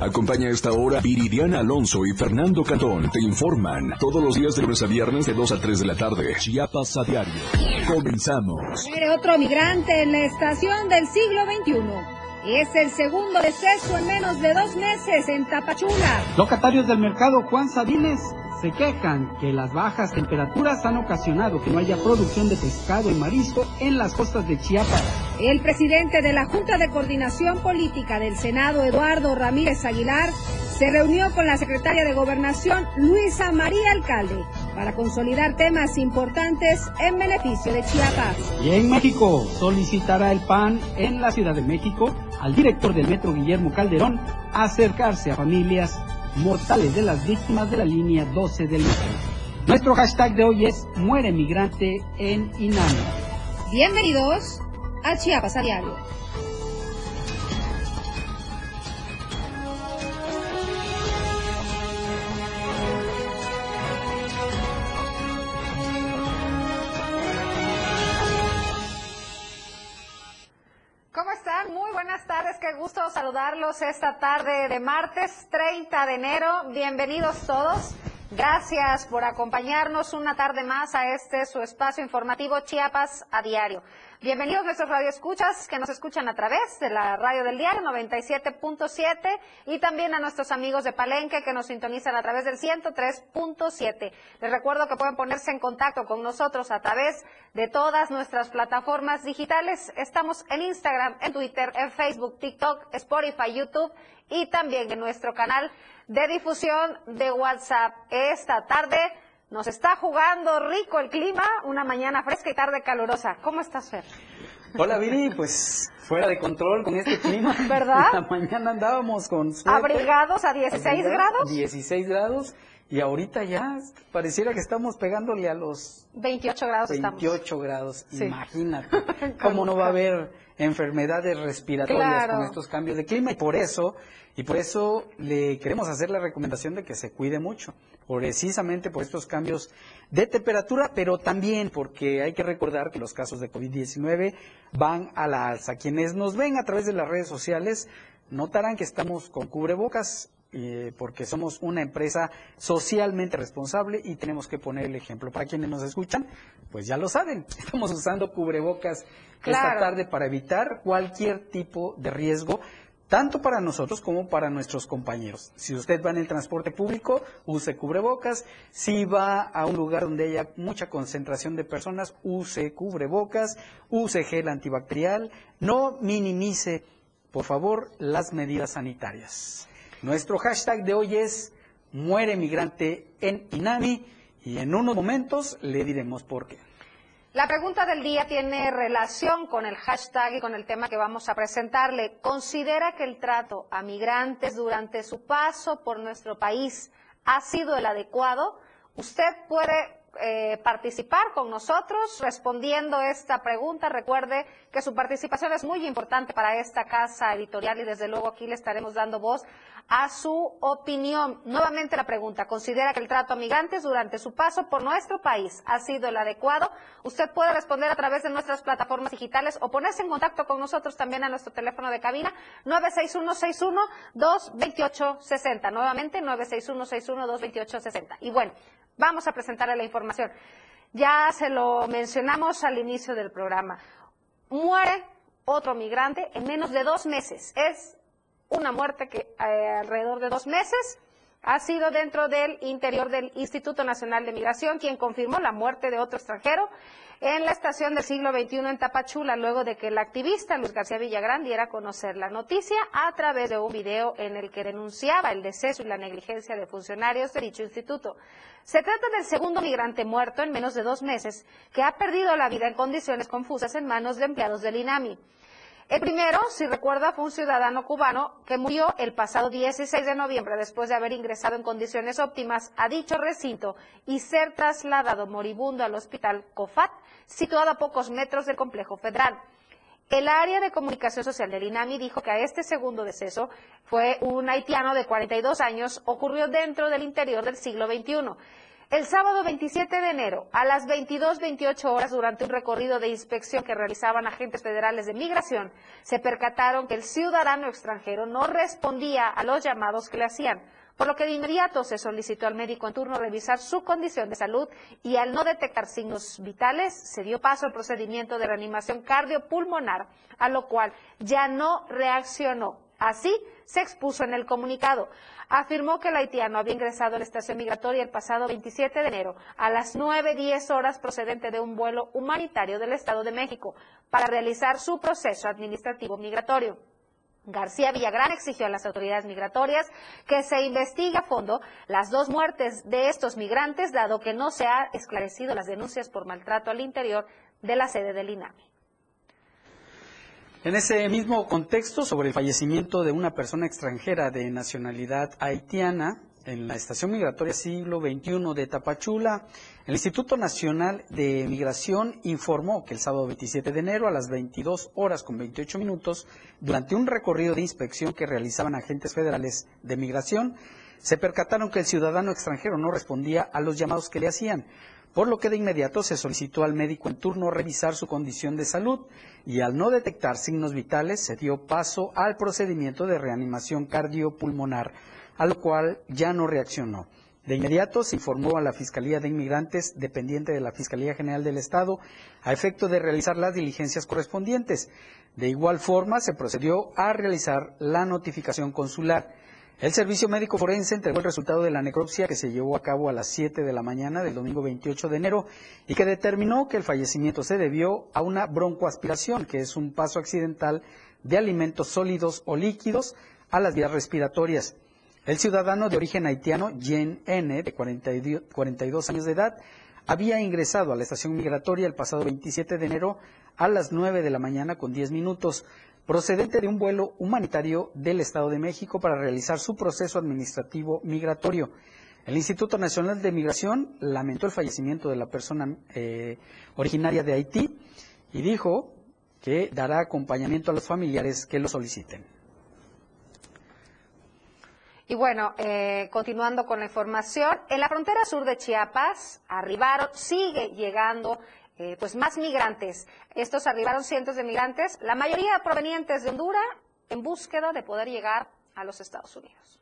Acompaña a esta hora Viridiana Alonso y Fernando Catón. Te informan todos los días de lunes a viernes de 2 a 3 de la tarde. Chiapas a diario. Comenzamos. Muere otro migrante en la estación del siglo XXI. Es el segundo deceso en menos de dos meses en Tapachula. Locatarios del mercado Juan Sabines se quejan que las bajas temperaturas han ocasionado que no haya producción de pescado y marisco en las costas de Chiapas. El presidente de la Junta de Coordinación Política del Senado, Eduardo Ramírez Aguilar, se reunió con la secretaria de Gobernación, Luisa María Alcalde, para consolidar temas importantes en beneficio de Chiapas. Y en México solicitará el PAN en la Ciudad de México al director del Metro, Guillermo Calderón, acercarse a familias mortales de las víctimas de la línea 12 del metro. Nuestro hashtag de hoy es Muere Migrante en Inami. Bienvenidos a Chiapas Diario. Gusto saludarlos esta tarde de martes 30 de enero. Bienvenidos todos. Gracias por acompañarnos una tarde más a este su espacio informativo Chiapas a diario. Bienvenidos nuestros radioescuchas que nos escuchan a través de la radio del diario 97.7 y también a nuestros amigos de Palenque que nos sintonizan a través del 103.7. Les recuerdo que pueden ponerse en contacto con nosotros a través de todas nuestras plataformas digitales. Estamos en Instagram, en Twitter, en Facebook, TikTok, Spotify, YouTube y también en nuestro canal de difusión de WhatsApp. Esta tarde nos está jugando rico el clima, una mañana fresca y tarde calurosa. ¿Cómo estás, Fer? Hola, Viri, pues fuera de control con este clima. ¿Verdad? La mañana andábamos con suéter, Abrigados a 16 grados. 16 grados y ahorita ya pareciera que estamos pegándole a los 28 grados 28 estamos. grados. Sí. Imagínate cómo no va a haber enfermedades respiratorias Claro. con estos cambios de clima y por eso y por eso le queremos hacer la recomendación de que se cuide mucho, precisamente por estos cambios de temperatura, pero también porque hay que recordar que los casos de COVID-19 van a la alza. Quienes nos ven a través de las redes sociales notarán que estamos con cubrebocas eh, porque somos una empresa socialmente responsable y tenemos que poner el ejemplo. Para quienes nos escuchan, pues ya lo saben, estamos usando cubrebocas esta tarde para evitar cualquier tipo de riesgo, tanto para nosotros como para nuestros compañeros. Si usted va en el transporte público, use cubrebocas. Si va a un lugar donde haya mucha concentración de personas, use cubrebocas, use gel antibacterial, no minimice, por favor, las medidas sanitarias. Nuestro hashtag de hoy es Muere migrante en Inami y en unos momentos le diremos por qué. La pregunta del día tiene relación con el hashtag y con el tema que vamos a presentarle. ¿Considera que el trato a migrantes durante su paso por nuestro país ha sido el adecuado? Usted puede eh, participar con nosotros respondiendo esta pregunta. Recuerde que su participación es muy importante para esta casa editorial y desde luego aquí le estaremos dando voz a su opinión. Nuevamente la pregunta, ¿considera que el trato a migrantes durante su paso por nuestro país ha sido el adecuado? Usted puede responder a través de nuestras plataformas digitales o ponerse en contacto con nosotros también a nuestro teléfono de cabina 961-61-228-60. Nuevamente 961-61-228-60. Y bueno, vamos a presentarle la información. Ya se lo mencionamos al inicio del programa. Muere otro migrante en menos de dos meses. Es una muerte que eh, alrededor de dos meses ha sido dentro del interior del Instituto Nacional de Migración quien confirmó la muerte de otro extranjero en la estación del siglo XXI en Tapachula, luego de que el activista Luis García Villagrán diera a conocer la noticia a través de un video en el que denunciaba el deceso y la negligencia de funcionarios de dicho instituto. Se trata del segundo migrante muerto en menos de dos meses que ha perdido la vida en condiciones confusas en manos de empleados del INAMI. El primero, si recuerda, fue un ciudadano cubano que murió el pasado 16 de noviembre después de haber ingresado en condiciones óptimas a dicho recinto y ser trasladado moribundo al hospital COFAT, situado a pocos metros del complejo federal. El área de comunicación social del INAMI dijo que a este segundo deceso fue un haitiano de 42 años, ocurrió dentro del interior del siglo XXI. El sábado 27 de enero, a las 22.28 horas, durante un recorrido de inspección que realizaban agentes federales de migración, se percataron que el ciudadano extranjero no respondía a los llamados que le hacían, por lo que de inmediato se solicitó al médico en turno revisar su condición de salud y al no detectar signos vitales, se dio paso al procedimiento de reanimación cardiopulmonar, a lo cual ya no reaccionó. Así se expuso en el comunicado afirmó que el haitiano había ingresado a la estación migratoria el pasado 27 de enero a las 9.10 horas procedente de un vuelo humanitario del Estado de México para realizar su proceso administrativo migratorio. García Villagrán exigió a las autoridades migratorias que se investigue a fondo las dos muertes de estos migrantes, dado que no se ha esclarecido las denuncias por maltrato al interior de la sede del INAMI. En ese mismo contexto, sobre el fallecimiento de una persona extranjera de nacionalidad haitiana en la estación migratoria siglo XXI de Tapachula, el Instituto Nacional de Migración informó que el sábado 27 de enero a las 22 horas con 28 minutos, durante un recorrido de inspección que realizaban agentes federales de migración, se percataron que el ciudadano extranjero no respondía a los llamados que le hacían, por lo que de inmediato se solicitó al médico en turno revisar su condición de salud y al no detectar signos vitales se dio paso al procedimiento de reanimación cardiopulmonar, a lo cual ya no reaccionó. De inmediato se informó a la Fiscalía de Inmigrantes, dependiente de la Fiscalía General del Estado, a efecto de realizar las diligencias correspondientes. De igual forma, se procedió a realizar la notificación consular. El Servicio Médico Forense entregó el resultado de la necropsia que se llevó a cabo a las 7 de la mañana del domingo 28 de enero y que determinó que el fallecimiento se debió a una broncoaspiración, que es un paso accidental de alimentos sólidos o líquidos a las vías respiratorias. El ciudadano de origen haitiano, Jen N., de 42 años de edad, había ingresado a la estación migratoria el pasado 27 de enero a las 9 de la mañana con 10 minutos procedente de un vuelo humanitario del Estado de México para realizar su proceso administrativo migratorio. El Instituto Nacional de Migración lamentó el fallecimiento de la persona eh, originaria de Haití y dijo que dará acompañamiento a los familiares que lo soliciten. Y bueno, eh, continuando con la información, en la frontera sur de Chiapas arribaron, sigue llegando eh, pues más migrantes. Estos arribaron cientos de migrantes, la mayoría provenientes de Honduras, en búsqueda de poder llegar a los Estados Unidos.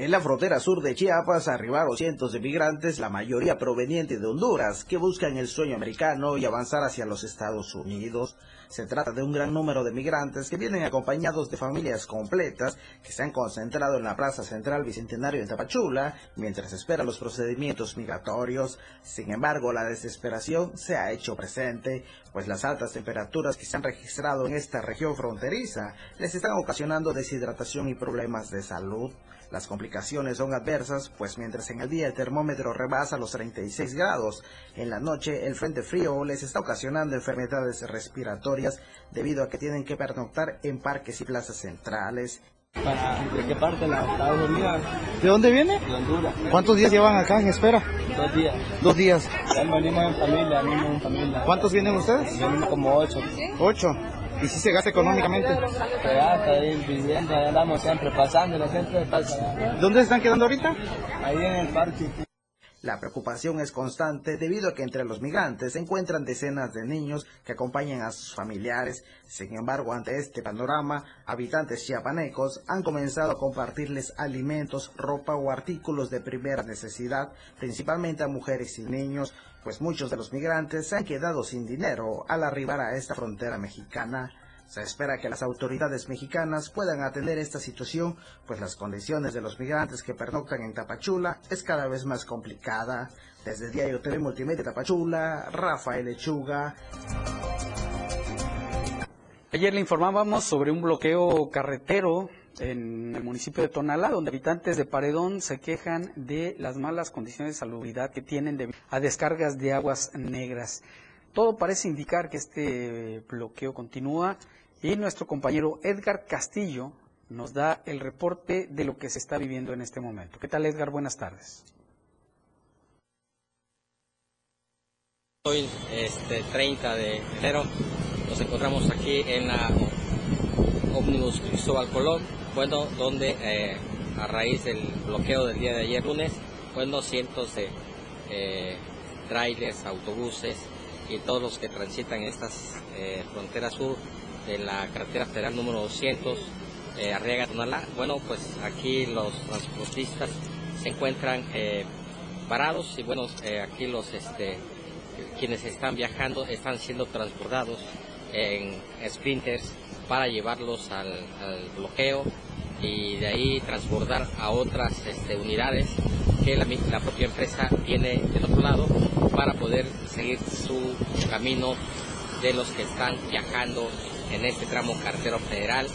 En la frontera sur de Chiapas arribaron cientos de migrantes, la mayoría provenientes de Honduras, que buscan el sueño americano y avanzar hacia los Estados Unidos. Se trata de un gran número de migrantes que vienen acompañados de familias completas que se han concentrado en la Plaza Central Bicentenario de Tapachula mientras esperan los procedimientos migratorios. Sin embargo, la desesperación se ha hecho presente, pues las altas temperaturas que se han registrado en esta región fronteriza les están ocasionando deshidratación y problemas de salud. Las complicaciones son adversas, pues mientras en el día el termómetro rebasa los 36 grados, en la noche el frente frío les está ocasionando enfermedades respiratorias debido a que tienen que pernoctar en parques y plazas centrales. ¿De qué parte la Estados Unidos? ¿De dónde viene? De Honduras. ¿Cuántos días llevan acá en espera? Dos días. Dos días. Ya venimos en familia, venimos en familia. ¿Cuántos vienen ustedes? Venimos como ocho. Ocho. ¿Y si se gasta económicamente? Se gasta ahí viviendo, ahí andamos siempre pasando, la gente pasa. ¿Dónde se están quedando ahorita? Ahí en el parque. La preocupación es constante debido a que entre los migrantes se encuentran decenas de niños que acompañan a sus familiares. Sin embargo, ante este panorama, habitantes chiapanecos han comenzado a compartirles alimentos, ropa o artículos de primera necesidad, principalmente a mujeres y niños, pues muchos de los migrantes se han quedado sin dinero al arribar a esta frontera mexicana. Se espera que las autoridades mexicanas puedan atender esta situación, pues las condiciones de los migrantes que pernoctan en Tapachula es cada vez más complicada. Desde Diario TV Multimedia Tapachula, Rafael Lechuga. Ayer le informábamos sobre un bloqueo carretero en el municipio de Tonalá, donde habitantes de Paredón se quejan de las malas condiciones de salubridad que tienen debido a descargas de aguas negras. Todo parece indicar que este bloqueo continúa y nuestro compañero Edgar Castillo nos da el reporte de lo que se está viviendo en este momento. ¿Qué tal Edgar? Buenas tardes. Hoy, este 30 de enero, nos encontramos aquí en la ómnibus Cristóbal Colón, bueno, donde eh, a raíz del bloqueo del día de ayer lunes, bueno, cientos de eh, trailers, autobuses y todos los que transitan estas eh, fronteras sur de la carretera federal número 200, eh, Arriaga Tonalá, bueno, pues aquí los transportistas se encuentran eh, parados y bueno, eh, aquí los este, quienes están viajando están siendo transbordados en sprinters para llevarlos al bloqueo y de ahí transbordar a otras este, unidades que la, propia empresa tiene del otro lado para poder seguir su camino de los que están viajando en este tramo carretero federal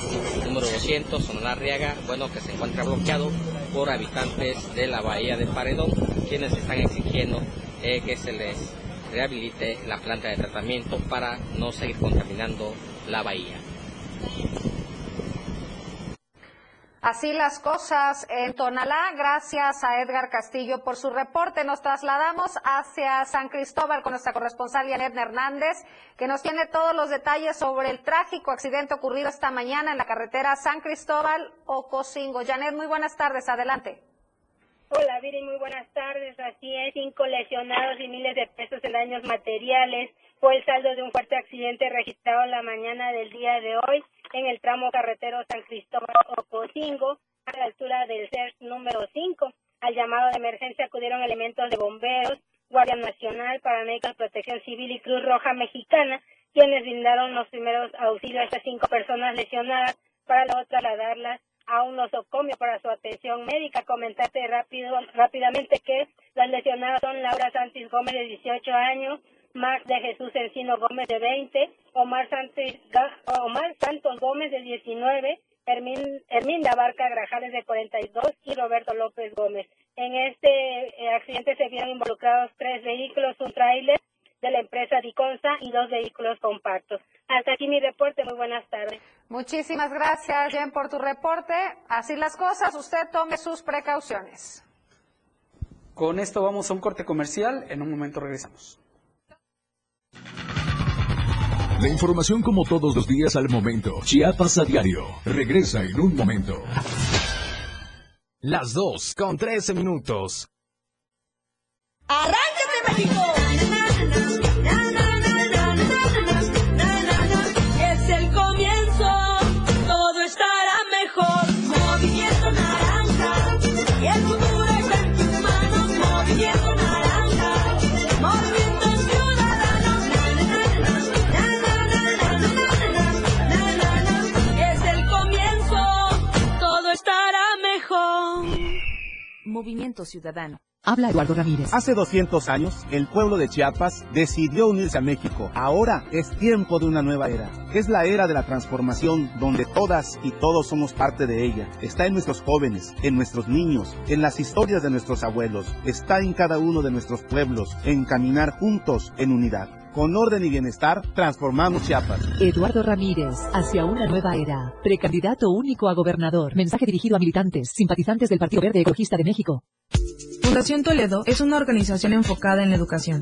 número 200 Sonora Arriaga, bueno que se encuentra bloqueado por habitantes de la bahía de Paredón, quienes están exigiendo eh, que se les rehabilite la planta de tratamiento para no seguir contaminando la bahía. Así las cosas en Tonalá. Gracias a Edgar Castillo por su reporte. Nos trasladamos hacia San Cristóbal con nuestra corresponsal Janet Hernández, que nos tiene todos los detalles sobre el trágico accidente ocurrido esta mañana en la carretera San Cristóbal Ocosingo. Janet, muy buenas tardes. Adelante. Hola, Viri, muy buenas tardes. Así es, cinco lesionados y miles de pesos en daños materiales fue el saldo de un fuerte accidente registrado la mañana del día de hoy en el tramo carretero San Cristóbal Ocosingo, a la altura del CERS número 5. Al llamado de emergencia acudieron elementos de bomberos, Guardia Nacional, Paramédicos Protección Civil y Cruz Roja Mexicana, quienes brindaron los primeros auxilios a estas cinco personas lesionadas para luego trasladarlas a un nosocomio para su atención médica. Comentarte rápido, rápidamente que las lesionadas son Laura Santis Gómez de 18 años, Max de Jesús Encino Gómez de 20, Omar, Santis, Ga- Omar Santos Gómez de 19, Hermin, Herminda Barca Grajales de 42 y Roberto López Gómez. En este eh, accidente se vieron involucrados tres vehículos, un tráiler de la empresa Diconsa y dos vehículos compactos. Hasta aquí mi reporte. Muy buenas tardes. Muchísimas gracias, Jen, por tu reporte. Así las cosas, usted tome sus precauciones. Con esto vamos a un corte comercial. En un momento regresamos. La información como todos los días al momento. Chiapas a diario. Regresa en un momento. Las 2 con 13 minutos. ¡Arráncate, México! Movimiento Ciudadano. Habla Eduardo Ramírez. Hace 200 años, el pueblo de Chiapas decidió unirse a México. Ahora es tiempo de una nueva era. Es la era de la transformación donde todas y todos somos parte de ella. Está en nuestros jóvenes, en nuestros niños, en las historias de nuestros abuelos. Está en cada uno de nuestros pueblos, en caminar juntos en unidad. Con orden y bienestar, transformamos Chiapas. Eduardo Ramírez, hacia una nueva era. Precandidato único a gobernador. Mensaje dirigido a militantes, simpatizantes del Partido Verde Ecologista de México. Fundación Toledo es una organización enfocada en la educación.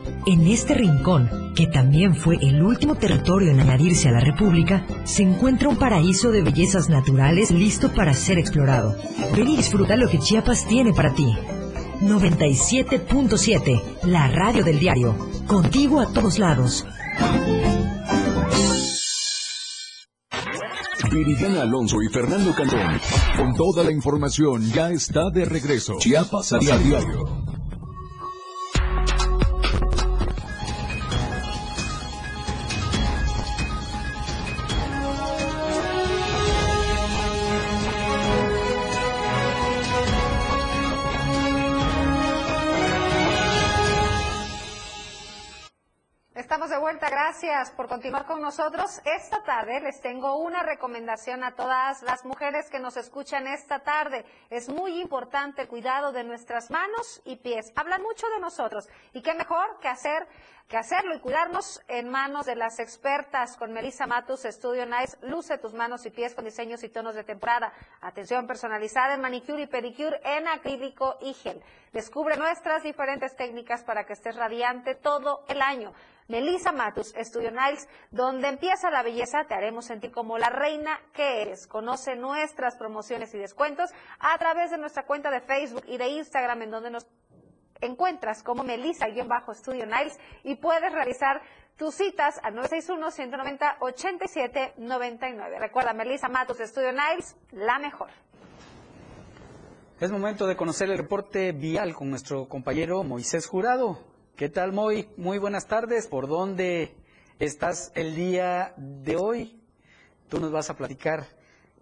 en este rincón, que también fue el último territorio en añadirse a la República, se encuentra un paraíso de bellezas naturales listo para ser explorado. Ven y disfruta lo que Chiapas tiene para ti. 97.7, la radio del diario. Contigo a todos lados. Viridiana Alonso y Fernando Cantón. Con toda la información ya está de regreso. Chiapas a diario. Gracias por continuar con nosotros. Esta tarde les tengo una recomendación a todas las mujeres que nos escuchan esta tarde. Es muy importante el cuidado de nuestras manos y pies. Hablan mucho de nosotros y qué mejor que hacer que hacerlo y cuidarnos en manos de las expertas con Melissa Matus, Estudio Nice, luce tus manos y pies con diseños y tonos de temporada, atención personalizada en manicure y pedicure en acrílico y gel. Descubre nuestras diferentes técnicas para que estés radiante todo el año. Melissa Matus, Estudio Niles, donde empieza la belleza, te haremos sentir como la reina que eres. Conoce nuestras promociones y descuentos a través de nuestra cuenta de Facebook y de Instagram, en donde nos encuentras como Melissa-Estudio Niles y puedes realizar tus citas al 961-190-8799. Recuerda, Melissa Matos Estudio Niles, la mejor. Es momento de conocer el reporte vial con nuestro compañero Moisés Jurado. ¿Qué tal, Moy? Muy buenas tardes. ¿Por dónde estás el día de hoy? Tú nos vas a platicar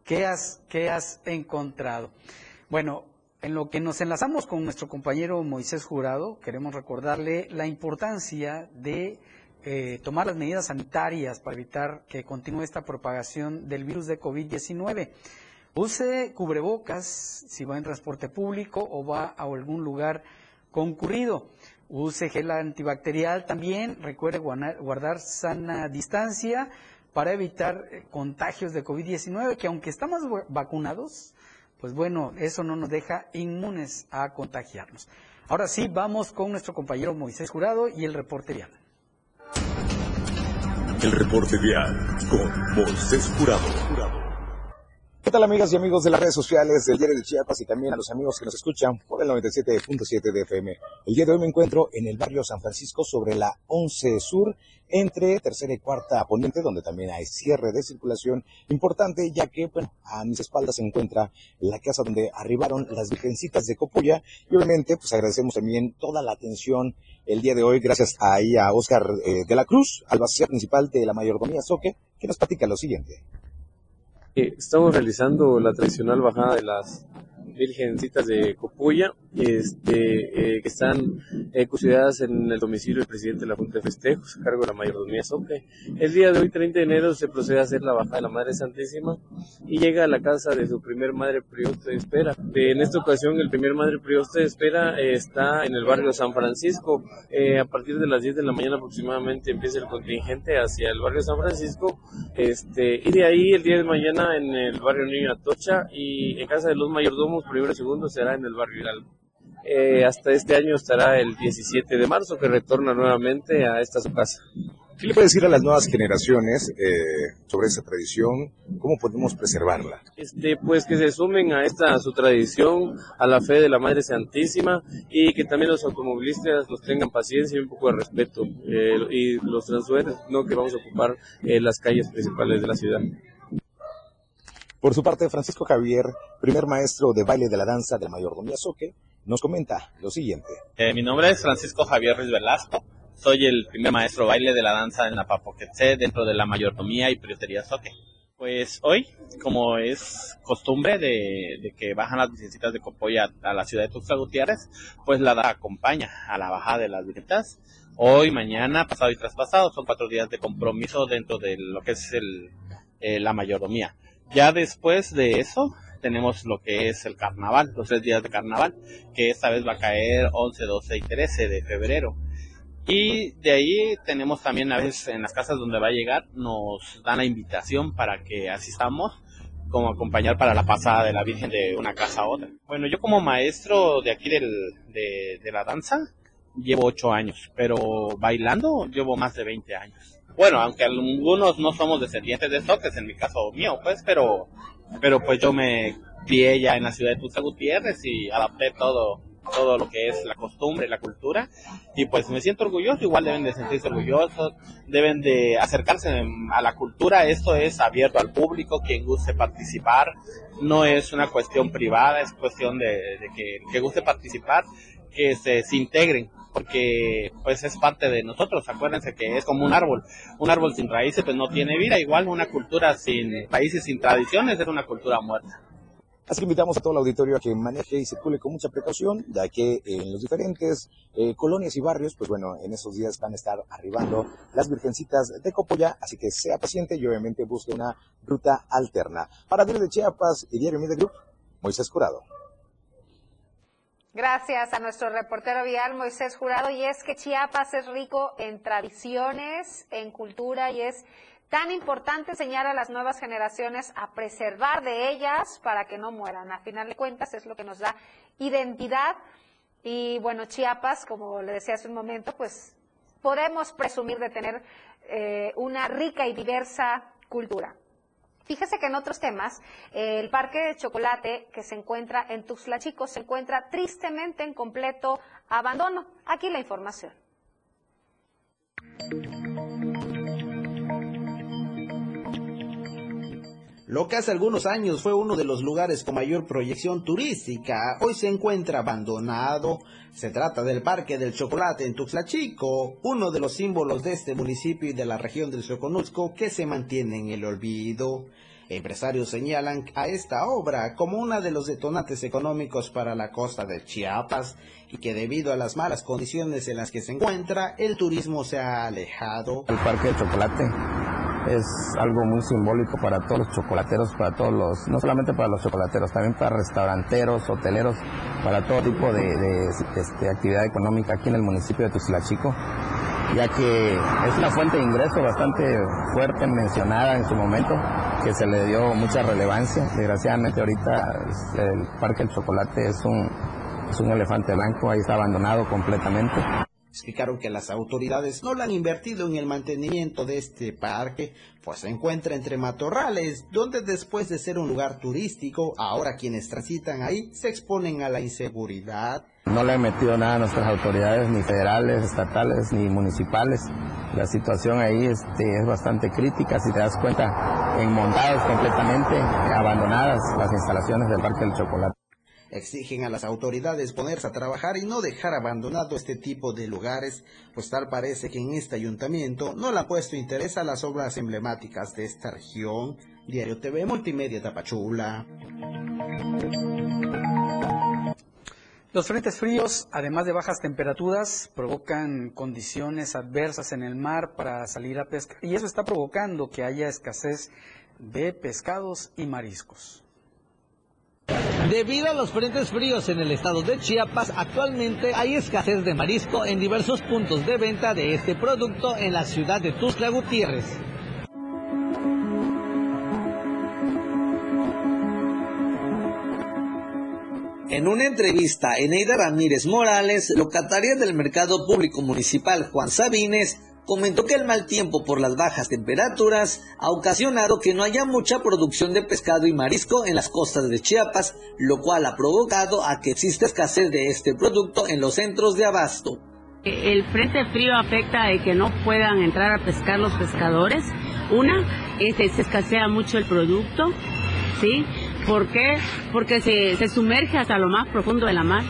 qué has, qué has encontrado. Bueno, en lo que nos enlazamos con nuestro compañero Moisés Jurado, queremos recordarle la importancia de eh, tomar las medidas sanitarias para evitar que continúe esta propagación del virus de COVID-19. Use cubrebocas si va en transporte público o va a algún lugar concurrido. Use gel antibacterial también. Recuerde guardar sana distancia para evitar eh, contagios de COVID-19, que aunque estamos vacunados, pues bueno, eso no nos deja inmunes a contagiarnos. Ahora sí, vamos con nuestro compañero Moisés Jurado y el reporte vial. El reporte vial con Moisés Jurado. ¿Qué tal amigas y amigos de las redes sociales del Diario de Chiapas y también a los amigos que nos escuchan por el 97.7 de FM? El día de hoy me encuentro en el barrio San Francisco sobre la 11 Sur entre tercera y cuarta poniente donde también hay cierre de circulación importante ya que bueno, a mis espaldas se encuentra la casa donde arribaron las virgencitas de Copuya y obviamente pues agradecemos también toda la atención el día de hoy gracias ahí a Oscar eh, de la Cruz, albacea principal de la mayordomía Soque, que nos platica lo siguiente. Estamos realizando la tradicional bajada de las virgencitas de Copuya, este, eh, que están eh, custodiadas en el domicilio del presidente de la Junta de Festejos, a cargo de la mayordomía Soque. El día de hoy, 30 de enero, se procede a hacer la bajada de la Madre Santísima y llega a la casa de su primer Madre Prioste de Espera. En esta ocasión, el primer Madre Prioste de Espera eh, está en el barrio San Francisco. a partir de las 10 de la mañana aproximadamente empieza el contingente hacia el barrio San Francisco este, y de ahí el día de mañana en el barrio Niño Atocha y en casa de los mayordomos primero y segundo será en el barrio Hidalgo. Eh, hasta este año estará el 17 de marzo que retorna nuevamente a esta su casa. ¿Qué le puede decir a las nuevas generaciones eh, sobre esa tradición? ¿Cómo podemos preservarla? Este, pues que se sumen a esta a su tradición, a la fe de la Madre Santísima y que también los automovilistas los tengan paciencia y un poco de respeto eh, y los transuentes no que vamos a ocupar las calles principales de la ciudad. Por su parte, Francisco Javier, primer maestro de baile de la danza del mayordomía Soque, nos comenta lo siguiente. Eh, mi nombre es Francisco Javier Ruiz Velasco. Soy el primer maestro de baile de la danza en la Papoquetzé dentro de la mayordomía y priotería Soque. Pues hoy, como es costumbre de, que bajan las visitas de Copoya a la ciudad de Tuxtla Gutiérrez, pues la da acompaña a la bajada de las visitas. Hoy, mañana, pasado y traspasado, son cuatro días de compromiso dentro de lo que es el, eh, la mayordomía. Ya después de eso tenemos lo que es el carnaval, los tres días de carnaval, que esta vez va a caer 11, 12 y 13 de febrero. Y de ahí tenemos también a veces en las casas donde va a llegar, nos dan la invitación para que asistamos como acompañar para la pasada de la Virgen de una casa a otra. Bueno, yo como maestro de aquí del, de, de la danza llevo 8 años, pero bailando llevo más de 20 años bueno, aunque algunos no somos descendientes de Soques, en mi caso mío, pues, pero, pero pues yo me crié ya en la ciudad de Tuxtla Gutiérrez y adapté todo todo lo que es la costumbre, la cultura, y pues me siento orgulloso, igual deben de sentirse orgullosos, deben de acercarse a la cultura, esto es abierto al público, quien guste participar, no es una cuestión privada, es cuestión de, que, que guste participar, que se, integren, porque pues es parte de nosotros, acuérdense que es como un árbol, un árbol sin raíces pues no tiene vida, igual una cultura sin países, sin tradiciones es una cultura muerta. Así que invitamos a todo el auditorio a que maneje y circule con mucha precaución, ya que en los diferentes eh, colonias y barrios, pues bueno, en esos días van a estar arribando las virgencitas de Copolla, así que sea paciente y obviamente busque una ruta alterna. Para Diario de Chiapas y Diario Media Group, Moisés Jurado. Gracias a nuestro reportero vial Moisés Jurado. Y es que Chiapas es rico en tradiciones, en cultura y es tan importante enseñar a las nuevas generaciones a preservar de ellas para que no mueran. A final de cuentas es lo que nos da identidad. Y bueno, Chiapas, como le decía hace un momento, pues podemos presumir de tener eh, una rica y diversa cultura. Fíjese que en otros temas, el Parque de Chocolate que se encuentra en Tuxtla Chico se encuentra tristemente en completo abandono. Aquí la información. Lo que hace algunos años fue uno de los lugares con mayor proyección turística, hoy se encuentra abandonado. Se trata del Parque del Chocolate en Tuxtla Chico, uno de los símbolos de este municipio y de la región del Soconusco que se mantiene en el olvido. Empresarios señalan a esta obra como uno de los detonantes económicos para la costa de Chiapas y que debido a las malas condiciones en las que se encuentra, el turismo se ha alejado. El Parque del Chocolate es algo muy simbólico para todos los chocolateros, para todos los, no solamente para los chocolateros, también para restauranteros, hoteleros, para todo tipo de, este, actividad económica aquí en el municipio de Chico, ya que es una fuente de ingreso bastante fuerte, mencionada en su momento, que se le dio mucha relevancia. Desgraciadamente ahorita el Parque del Chocolate es un, es un elefante blanco, ahí está abandonado completamente. Explicaron que las autoridades no lo han invertido en el mantenimiento de este parque, pues se encuentra entre matorrales, donde después de ser un lugar turístico, ahora quienes transitan ahí se exponen a la inseguridad. No le han metido nada a nuestras autoridades, ni federales, estatales, ni municipales. La situación ahí este, es bastante crítica, si te das cuenta, enmontadas completamente, abandonadas las instalaciones del Parque del Chocolate. Exigen a las autoridades ponerse a trabajar y no dejar abandonado este tipo de lugares, pues tal parece que en este ayuntamiento no le ha puesto interés a las obras emblemáticas de esta región. Diario TV Multimedia Tapachula. Los frentes fríos, además de bajas temperaturas, provocan condiciones adversas en el mar para salir a pescar y eso está provocando que haya escasez de pescados y mariscos. Debido a los frentes fríos en el estado de Chiapas, actualmente hay escasez de marisco en diversos puntos de venta de este producto en la ciudad de Tuxtla Gutiérrez. En una entrevista, Eneida Ramírez Morales, locataria del Mercado Público Municipal Juan Sabines, comentó que el mal tiempo por las bajas temperaturas ha ocasionado que no haya mucha producción de pescado y marisco en las costas de Chiapas, lo cual ha provocado a que exista escasez de este producto en los centros de abasto. El frente frío afecta a que no puedan entrar a pescar los pescadores. Una, es que se escasea mucho el producto, ¿sí? ¿Por qué? Porque se, se sumerge hasta lo más profundo de la mar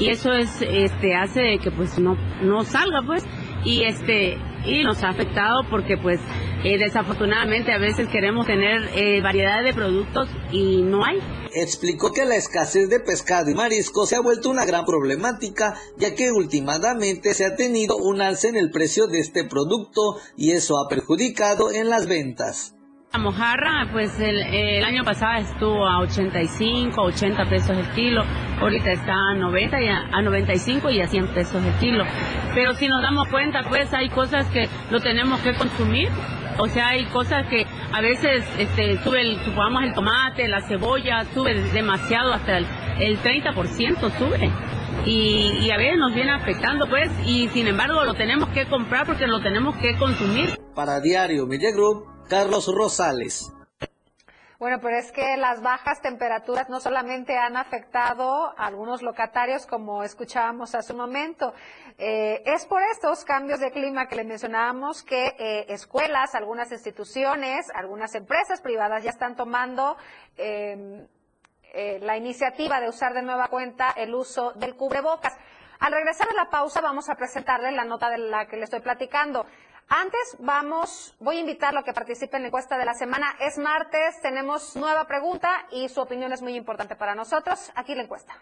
y eso es, este, hace que pues no, no salga pues y este y nos ha afectado porque pues eh, desafortunadamente a veces queremos tener eh, variedad de productos y no hay. Explicó que la escasez de pescado y marisco se ha vuelto una gran problemática ya que últimamente se ha tenido un alza en el precio de este producto y eso ha perjudicado en las ventas. La mojarra, pues el, año pasado estuvo a 85, 80 pesos el kilo, ahorita está a 90 y a, 95 y a 100 pesos el kilo. Pero si nos damos cuenta, pues hay cosas que lo tenemos que consumir, o sea, hay cosas que a veces este, sube, el, supongamos el tomate, la cebolla, sube demasiado, hasta el, 30% sube. Y, y, a veces nos viene afectando, pues, y sin embargo lo tenemos que comprar porque lo tenemos que consumir. Para Diario Media Group, Carlos Rosales. Bueno, pero es que las bajas temperaturas no solamente han afectado a algunos locatarios, como escuchábamos hace un momento. Eh, es por estos cambios de clima que le mencionábamos que eh, escuelas, algunas instituciones, algunas empresas privadas ya están tomando eh, eh, la iniciativa de usar de nueva cuenta el uso del cubrebocas. Al regresar de la pausa vamos a presentarle la nota de la que le estoy platicando. Antes vamos, voy a invitarlo a que participe en la encuesta de la semana. Es martes, tenemos nueva pregunta y su opinión es muy importante para nosotros. Aquí la encuesta.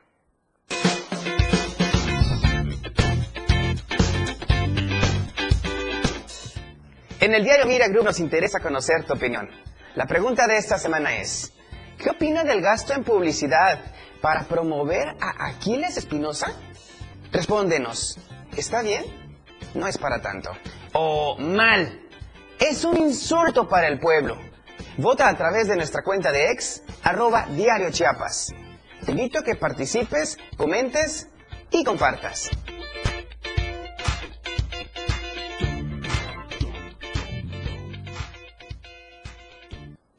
En el diario Mira Group nos interesa conocer tu opinión. La pregunta de esta semana es, ¿qué opina del gasto en publicidad para promover a Aquiles Espinosa? Respóndenos, ¿está bien? No es para tanto. O mal, es un insulto para el pueblo. Vota a través de nuestra cuenta de ex, arroba diario Chiapas. Te invito a que participes, comentes y compartas.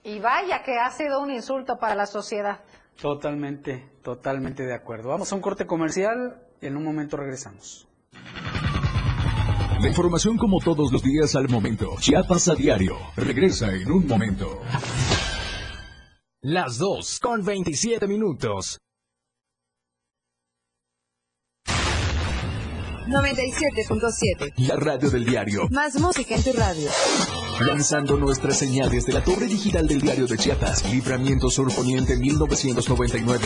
Y vaya que ha sido un insulto para la sociedad. Totalmente, totalmente de acuerdo. Vamos a un corte comercial y en un momento regresamos. La información como todos los días al momento. Chiapas a diario. Regresa en un momento. Las 2 con 27 minutos. 97.7. La radio del diario. Más música en tu radio. Lanzando nuestras señales de la torre digital del diario de Chiapas. Libramiento Sur Poniente 1999.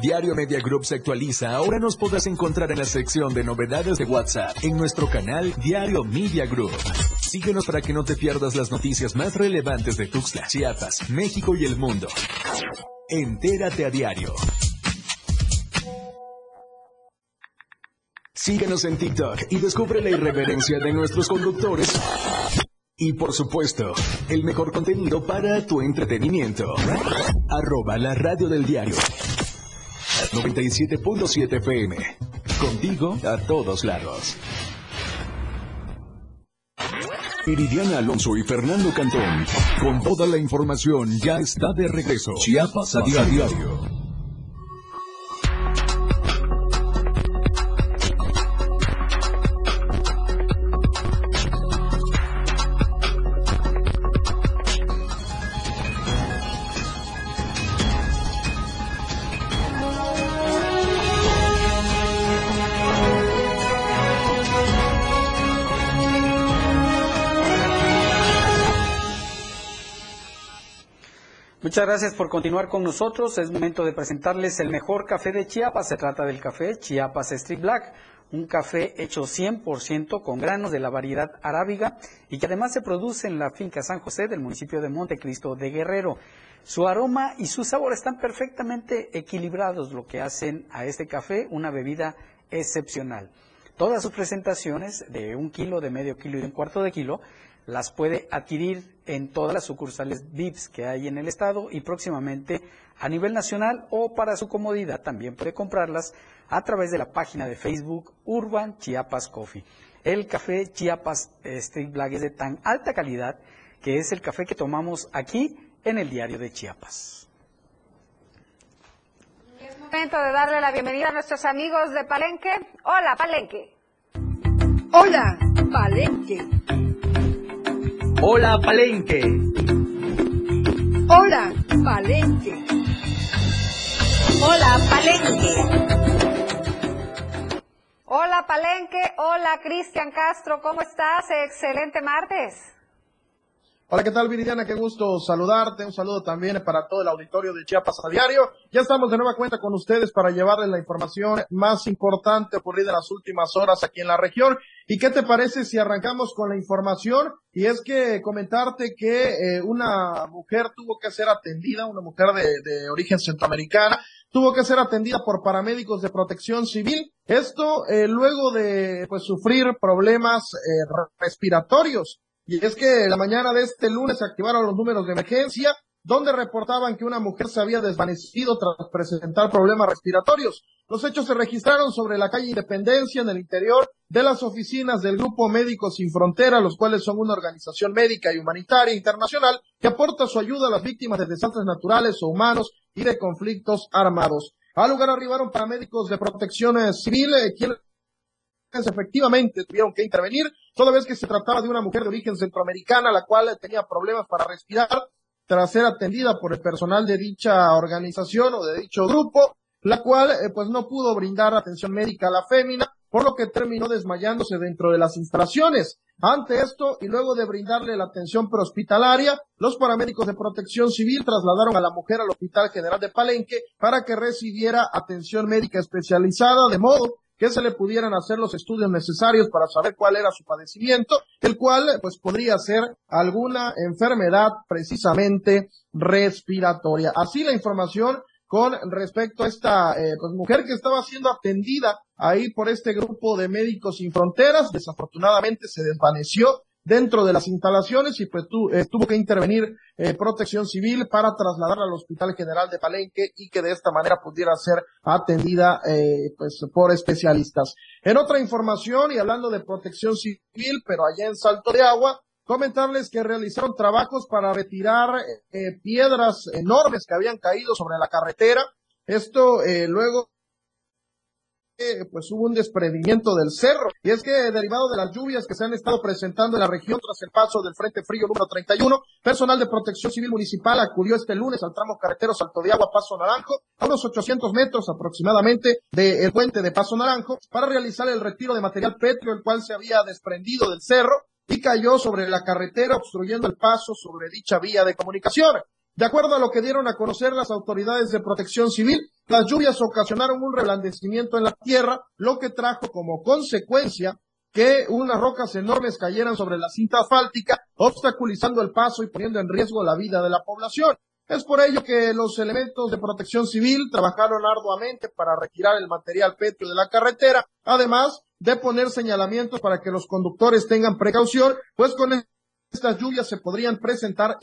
Diario Media Group se actualiza. Ahora nos podrás encontrar en la sección de novedades de WhatsApp en nuestro canal Diario Media Group. Síguenos para que no te pierdas las noticias más relevantes de Tuxtla, Chiapas, México y el mundo. Entérate a diario. Síguenos en TikTok y descubre la irreverencia de nuestros conductores. Y por supuesto, el mejor contenido para tu entretenimiento. Arroba la radio del diario. 97.7 FM. Contigo a todos lados. Iridiana Alonso y Fernando Cantón, con toda la información, ya está de regreso. Chiapas a diario. Muchas gracias por continuar con nosotros. Es momento de presentarles el mejor café de Chiapas. Se trata del café Chiapas Street Black, un café hecho 100% con granos de la variedad arábiga y que además se produce en la finca San José del municipio de Montecristo de Guerrero. Su aroma y su sabor están perfectamente equilibrados, lo que hacen a este café una bebida excepcional. Todas sus presentaciones de un kilo, de medio kilo y de un cuarto de kilo las puede adquirir en todas las sucursales VIPS que hay en el estado y próximamente a nivel nacional o para su comodidad también puede comprarlas a través de la página de Facebook Urban Chiapas Coffee. El café Chiapas Street Black es de tan alta calidad que es el café que tomamos aquí en el diario de Chiapas. Es momento de darle la bienvenida a nuestros amigos de Palenque. Hola, Palenque. Hola, Palenque. Hola, Palenque. Hola, Palenque. Hola, Palenque. Hola, Palenque. Hola, Cristian Castro. ¿Cómo estás? Excelente martes. Hola, ¿qué tal Viridiana? Qué gusto saludarte. Un saludo también para todo el auditorio de Chiapas a diario. Ya estamos de nueva cuenta con ustedes para llevarles la información más importante ocurrida en las últimas horas aquí en la región. ¿Y qué te parece si arrancamos con la información? Y es que comentarte que eh, una mujer tuvo que ser atendida, una mujer de, origen centroamericana, tuvo que ser atendida por paramédicos de protección civil. Esto eh, luego de pues, sufrir problemas eh, respiratorios. Y es que la mañana de este lunes se activaron los números de emergencia, donde reportaban que una mujer se había desvanecido tras presentar problemas respiratorios. Los hechos se registraron sobre la calle Independencia en el interior de las oficinas del Grupo Médicos Sin Frontera, los cuales son una organización médica y humanitaria internacional que aporta su ayuda a las víctimas de desastres naturales o humanos y de conflictos armados. Al lugar arribaron paramédicos de protección civil, eh, efectivamente tuvieron que intervenir, toda vez que se trataba de una mujer de origen centroamericana, la cual tenía problemas para respirar tras ser atendida por el personal de dicha organización o de dicho grupo, la cual eh, pues no pudo brindar atención médica a la fémina, por lo que terminó desmayándose dentro de las instalaciones. Ante esto, y luego de brindarle la atención prehospitalaria, los paramédicos de protección civil trasladaron a la mujer al Hospital General de Palenque para que recibiera atención médica especializada, de modo que se le pudieran hacer los estudios necesarios para saber cuál era su padecimiento, el cual pues podría ser alguna enfermedad precisamente respiratoria. Así la información con respecto a esta eh, pues, mujer que estaba siendo atendida ahí por este grupo de médicos sin fronteras, desafortunadamente se desvaneció dentro de las instalaciones y pues eh, tuvo que intervenir eh, protección civil para trasladarla al Hospital General de Palenque y que de esta manera pudiera ser atendida eh, pues por especialistas. En otra información y hablando de protección civil, pero allá en Salto de Agua, comentarles que realizaron trabajos para retirar piedras enormes que habían caído sobre la carretera. Esto luego pues hubo un desprendimiento del cerro. Y es que derivado de las lluvias que se han estado presentando en la región tras el paso del Frente Frío número 31, personal de protección civil municipal acudió este lunes al tramo carretero Salto de Agua Paso Naranjo, a unos 800 metros aproximadamente del puente de Paso Naranjo, para realizar el retiro de material pétreo, el cual se había desprendido del cerro y cayó sobre la carretera obstruyendo el paso sobre dicha vía de comunicación. De acuerdo a lo que dieron a conocer las autoridades de protección civil, las lluvias ocasionaron un reblandecimiento en la tierra, lo que trajo como consecuencia que unas rocas enormes cayeran sobre la cinta asfáltica, obstaculizando el paso y poniendo en riesgo la vida de la población. Es por ello que los elementos de protección civil trabajaron arduamente para retirar el material pétreo de la carretera, además de poner señalamientos para que los conductores tengan precaución, pues con estas lluvias se podrían presentar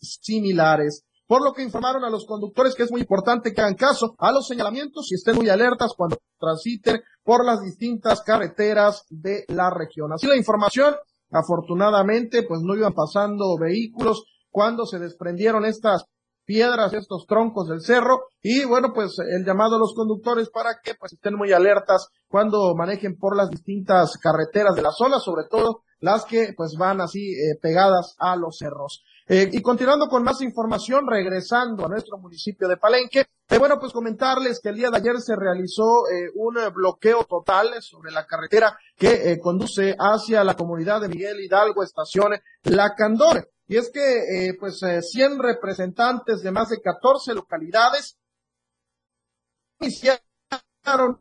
similares. Por lo que informaron a los conductores que es muy importante que hagan caso a los señalamientos y estén muy alertas cuando transiten por las distintas carreteras de la región. Así la información, afortunadamente, pues no iban pasando vehículos cuando se desprendieron estas piedras, estos troncos del cerro y bueno, pues el llamado a los conductores para que pues estén muy alertas cuando manejen por las distintas carreteras de la zona, sobre todo las que pues van así eh, pegadas a los cerros. Eh, y continuando con más información, regresando a nuestro municipio de Palenque, eh, bueno, pues comentarles que el día de ayer se realizó eh, un bloqueo total sobre la carretera que conduce hacia la comunidad de Miguel Hidalgo, estación La Candor. Y es que, pues, 100 representantes de más de 14 localidades iniciaron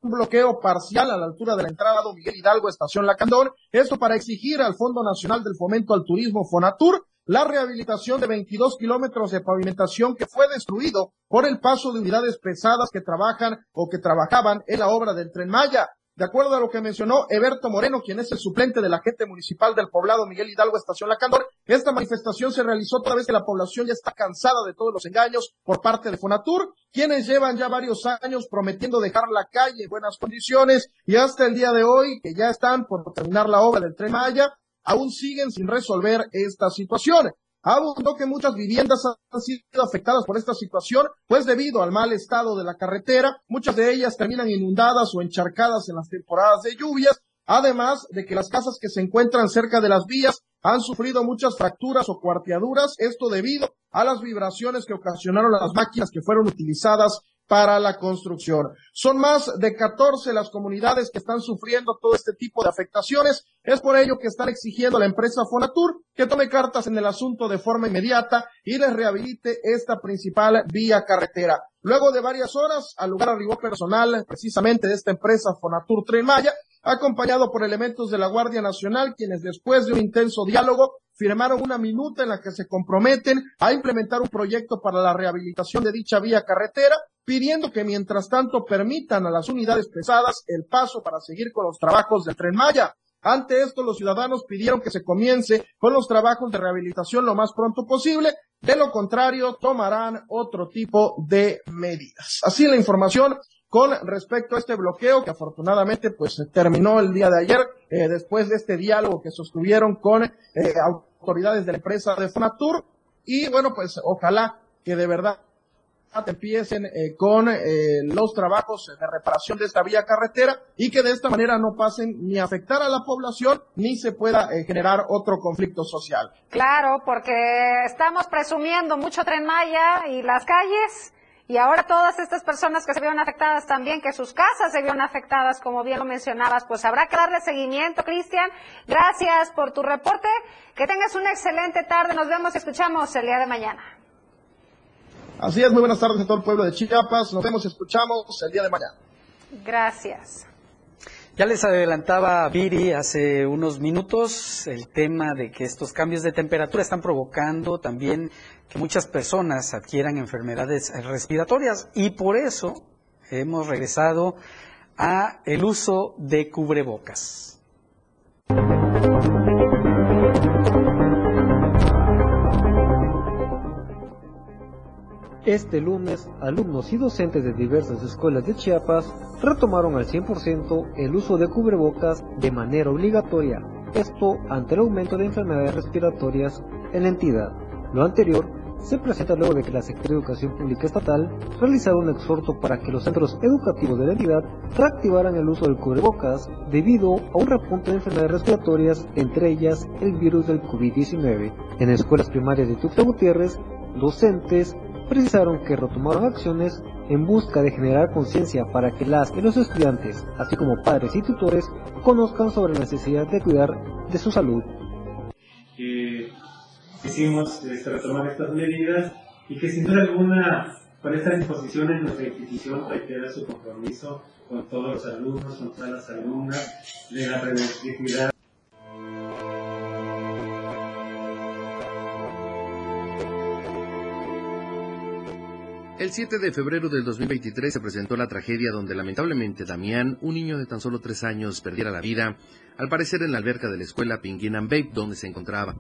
un bloqueo parcial a la altura de la entrada de Miguel Hidalgo, estación La Candor, esto para exigir al Fondo Nacional del Fomento al Turismo, FONATUR, la rehabilitación de 22 kilómetros de pavimentación que fue destruido por el paso de unidades pesadas que trabajan o que trabajaban en la obra del Tren Maya. De acuerdo a lo que mencionó Eberto Moreno, quien es el suplente del agente municipal del poblado Miguel Hidalgo, Estación La Candor, esta manifestación se realizó toda vez que la población ya está cansada de todos los engaños por parte de Fonatur, quienes llevan ya varios años prometiendo dejar la calle en buenas condiciones y hasta el día de hoy, que ya están por terminar la obra del Tren Maya, aún siguen sin resolver esta situación. Abundó que muchas viviendas han sido afectadas por esta situación, pues debido al mal estado de la carretera, muchas de ellas terminan inundadas o encharcadas en las temporadas de lluvias, además de que las casas que se encuentran cerca de las vías han sufrido muchas fracturas o cuarteaduras, esto debido a las vibraciones que ocasionaron las máquinas que fueron utilizadas para la construcción. Son más de 14 las comunidades que están sufriendo todo este tipo de afectaciones. Es por ello que están exigiendo a la empresa Fonatur que tome cartas en el asunto de forma inmediata y les rehabilite esta principal vía carretera. Luego de varias horas, al lugar arribó personal precisamente de esta empresa Fonatur Tren Maya, acompañado por elementos de la Guardia Nacional, quienes después de un intenso diálogo firmaron una minuta en la que se comprometen a implementar un proyecto para la rehabilitación de dicha vía carretera, pidiendo que mientras tanto permitan a las unidades pesadas el paso para seguir con los trabajos del tren Maya. Ante esto, los ciudadanos pidieron que se comience con los trabajos de rehabilitación lo más pronto posible. De lo contrario, tomarán otro tipo de medidas. Así la información con respecto a este bloqueo que afortunadamente pues terminó el día de ayer eh, después de este diálogo que sostuvieron con eh, autoridades de la empresa de Fonatur y bueno pues ojalá que de verdad empiecen eh, con eh, los trabajos de reparación de esta vía carretera y que de esta manera no pasen ni afectar a la población ni se pueda eh, generar otro conflicto social. Claro, porque estamos presumiendo mucho tren Maya y las calles y ahora todas estas personas que se vieron afectadas también, que sus casas se vieron afectadas, como bien lo mencionabas, pues habrá que darle seguimiento, Cristian. Gracias por tu reporte. Que tengas una excelente tarde. Nos vemos y escuchamos el día de mañana. Así es, muy buenas tardes a todo el pueblo de Chiapas. Nos vemos y escuchamos el día de mañana. Gracias. Ya les adelantaba Viri hace unos minutos el tema de que estos cambios de temperatura están provocando también que muchas personas adquieran enfermedades respiratorias y por eso hemos regresado a el uso de cubrebocas. Este lunes, alumnos y docentes de diversas escuelas de Chiapas retomaron al 100% el uso de cubrebocas de manera obligatoria, esto ante el aumento de enfermedades respiratorias en la entidad. Lo anterior se presenta luego de que la Secretaría de Educación Pública Estatal realizara un exhorto para que los centros educativos de la entidad reactivaran el uso del cubrebocas debido a un repunte de enfermedades respiratorias, entre ellas el virus del COVID-19. En escuelas primarias de Tuxtla Gutiérrez, docentes precisaron que retomaron acciones en busca de generar conciencia para que las y los estudiantes, así como padres y tutores, conozcan sobre la necesidad de cuidar de su salud. Eh, quisimos este, retomar estas medidas y que sin duda alguna con estas disposiciones nuestra institución reitera su compromiso con todos los alumnos, con todas las alumnas de la de cuidar El 7 de febrero del 2023 se presentó la tragedia donde lamentablemente Damián, un niño de tan solo tres años, perdiera la vida, al parecer en la alberca de la escuela Pinguín and Babe, donde se encontraba.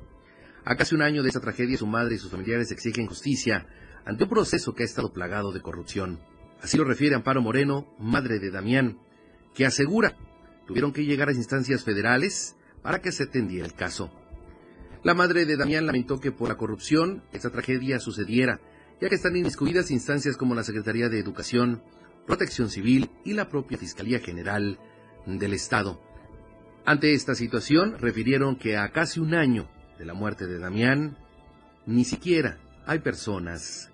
A casi un año de esta tragedia, su madre y sus familiares exigen justicia ante un proceso que ha estado plagado de corrupción. Así lo refiere Amparo Moreno, madre de Damián, que asegura tuvieron que llegar a instancias federales para que se atendiera el caso. La madre de Damián lamentó que por la corrupción esta tragedia sucediera ya que están inmiscuidas instancias como la Secretaría de Educación, Protección Civil y la propia Fiscalía General del Estado. Ante esta situación, refirieron que a casi un año de la muerte de Damián, ni siquiera hay personas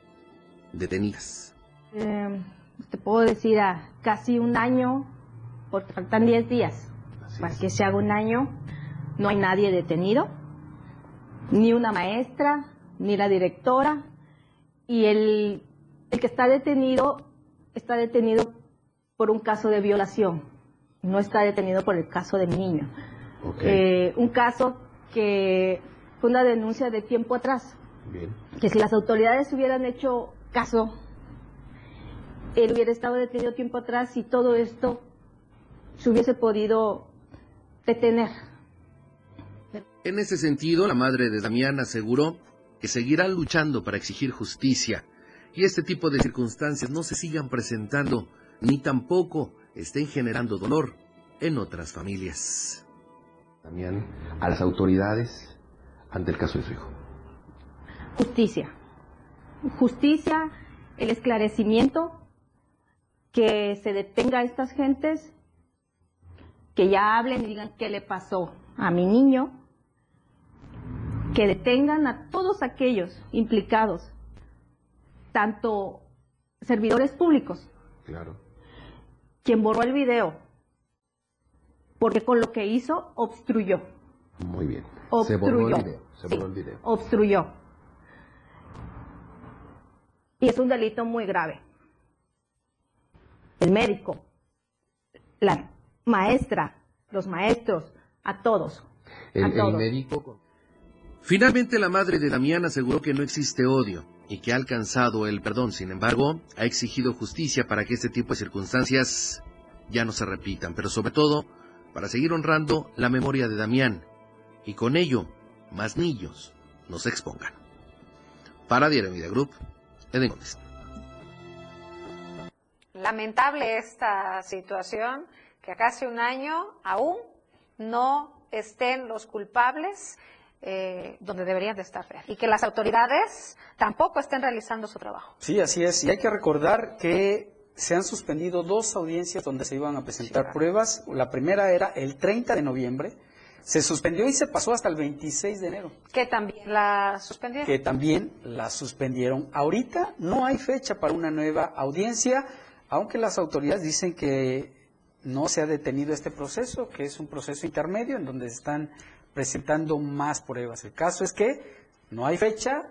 detenidas. Eh, te puedo decir a casi un año, porque faltan 10 días para que se haga un año, no hay nadie detenido, ni una maestra, ni la directora, y el, el que está detenido está detenido por un caso de violación, no está detenido por el caso de mi niño. Eh, un caso que fue una denuncia de tiempo atrás, que si las autoridades hubieran hecho caso, él hubiera estado detenido tiempo atrás y todo esto se hubiese podido detener. En ese sentido, la madre de Damián aseguró que seguirán luchando para exigir justicia y este tipo de circunstancias no se sigan presentando ni tampoco estén generando dolor en otras familias. Damián, a las autoridades ante el caso de su hijo. Justicia. Justicia, el esclarecimiento, que se detenga a estas gentes, que ya hablen y digan qué le pasó a mi niño, que detengan a todos aquellos implicados, tanto servidores públicos, Claro. quien borró el video, porque con lo que hizo obstruyó, Muy bien. Se Obstruyó. borró el video. Se Sí. borró el video. obstruyó. Y es un delito muy grave. El médico, la maestra, los maestros, a todos. El, a el todos. médico. Finalmente, la madre de Damián aseguró que no existe odio y que ha alcanzado el perdón. Sin embargo, ha exigido justicia para que este tipo de circunstancias ya no se repitan, pero sobre todo para seguir honrando la memoria de Damián y con ello más niños no se expongan. Para Diario Media Group, Eden Gómez. Lamentable esta situación, que a casi un año aún no estén los culpables eh, donde deberían de estar y que las autoridades tampoco estén realizando su trabajo. Sí, así es. Y hay que recordar que se han suspendido dos audiencias donde se iban a presentar pruebas. La primera era el 30 de noviembre. Se suspendió y se pasó hasta el 26 de enero, Que también la suspendieron. que también la suspendieron. Ahorita no hay fecha para una nueva audiencia, aunque las autoridades dicen que no se ha detenido este proceso, que es un proceso intermedio en donde están presentando más pruebas. El caso es que no hay fecha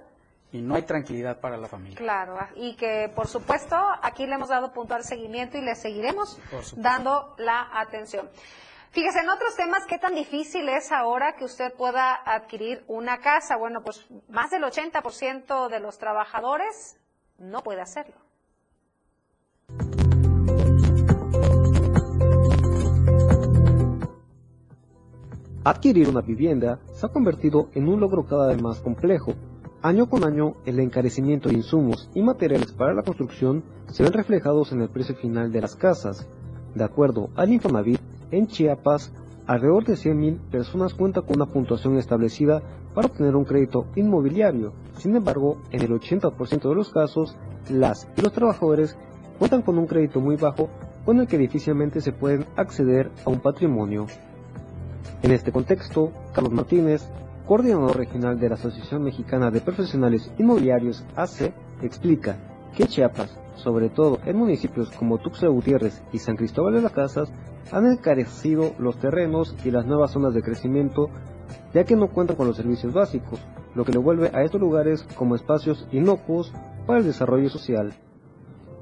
y no hay tranquilidad para la familia. Claro, ah, y que por supuesto aquí le hemos dado puntual seguimiento y le seguiremos dando la atención. Fíjese, en otros temas, ¿qué tan difícil es ahora que usted pueda adquirir una casa? Bueno, pues más del 80% de los trabajadores no puede hacerlo. Adquirir una vivienda se ha convertido en un logro cada vez más complejo. Año con año, el encarecimiento de insumos y materiales para la construcción se ven reflejados en el precio final de las casas. De acuerdo al Infonavit, en Chiapas, alrededor de 100.000 personas cuentan con una puntuación establecida para obtener un crédito inmobiliario. Sin embargo, en el 80% de los casos, las y los trabajadores cuentan con un crédito muy bajo con el que difícilmente se pueden acceder a un patrimonio. En este contexto, Carlos Martínez, coordinador regional de la Asociación Mexicana de Profesionales Inmobiliarios AC, explica que Chiapas, sobre todo en municipios como Tuxtla Gutiérrez y San Cristóbal de las Casas, han encarecido los terrenos y las nuevas zonas de crecimiento, ya que no cuentan con los servicios básicos, lo que lo vuelve a estos lugares como espacios inocuos para el desarrollo social.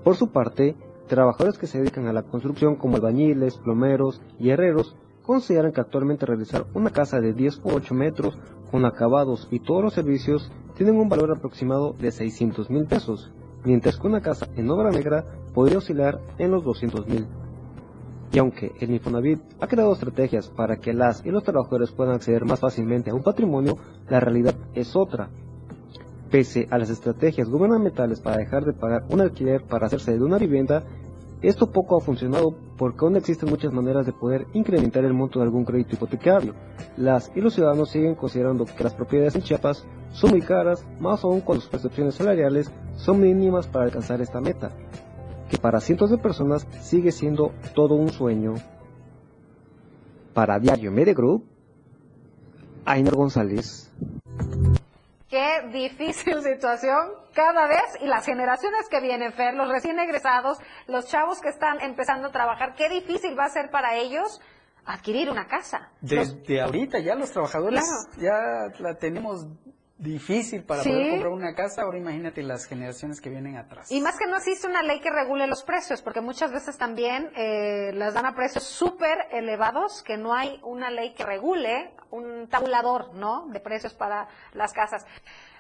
Por su parte, trabajadores que se dedican a la construcción como albañiles, plomeros y herreros consideran que actualmente realizar una casa de 10 por 8 metros con acabados y todos los servicios tienen un valor aproximado de 600 mil pesos, mientras que una casa en obra negra podría oscilar en los 200 mil. Y aunque el Infonavit ha creado estrategias para que las y los trabajadores puedan acceder más fácilmente a un patrimonio, la realidad es otra. Pese a las estrategias gubernamentales para dejar de pagar un alquiler para hacerse de una vivienda, esto poco ha funcionado porque aún existen muchas maneras de poder incrementar el monto de algún crédito hipotecario. Las y los ciudadanos siguen considerando que las propiedades en Chiapas son muy caras, más aún cuando sus percepciones salariales son mínimas para alcanzar esta meta, que para cientos de personas sigue siendo todo un sueño. Para Diario Media Group, González. Qué difícil situación cada vez y las generaciones que vienen, Fer, los recién egresados, los chavos que están empezando a trabajar, qué difícil va a ser para ellos adquirir una casa. Los- Desde ahorita ya los trabajadores Claro. ya la tenemos difícil para Sí. poder comprar una casa, ahora imagínate las generaciones que vienen atrás. Y más que no existe una ley que regule los precios, porque muchas veces también eh, las dan a precios súper elevados, que no hay una ley que regule un tabulador, ¿no? De precios para las casas.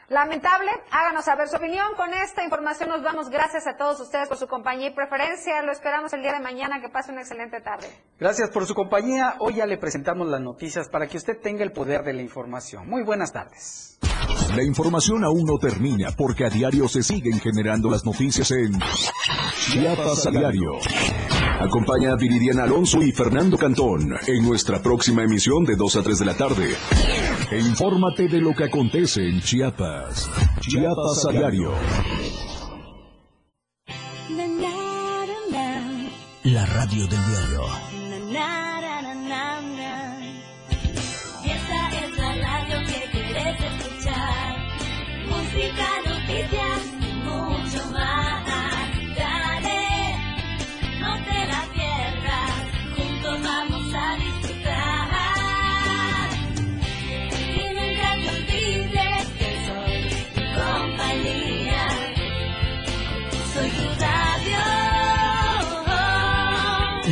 Lamentable, háganos saber su opinión. Con esta información nos vamos. Gracias a todos ustedes por su compañía y preferencia. Lo esperamos el día de mañana. Que pase una excelente tarde. Gracias por su compañía. Hoy ya le presentamos las noticias para que usted tenga el poder de la información. Muy buenas tardes. La información aún no termina porque a diario se siguen generando las noticias en Chiapas a diario. Acompaña a Viridiana Alonso y Fernando Cantón en nuestra próxima emisión de 2 a 3 de la tarde. E infórmate de lo que acontece en Chiapas. Chiapas a diario. La radio del diario.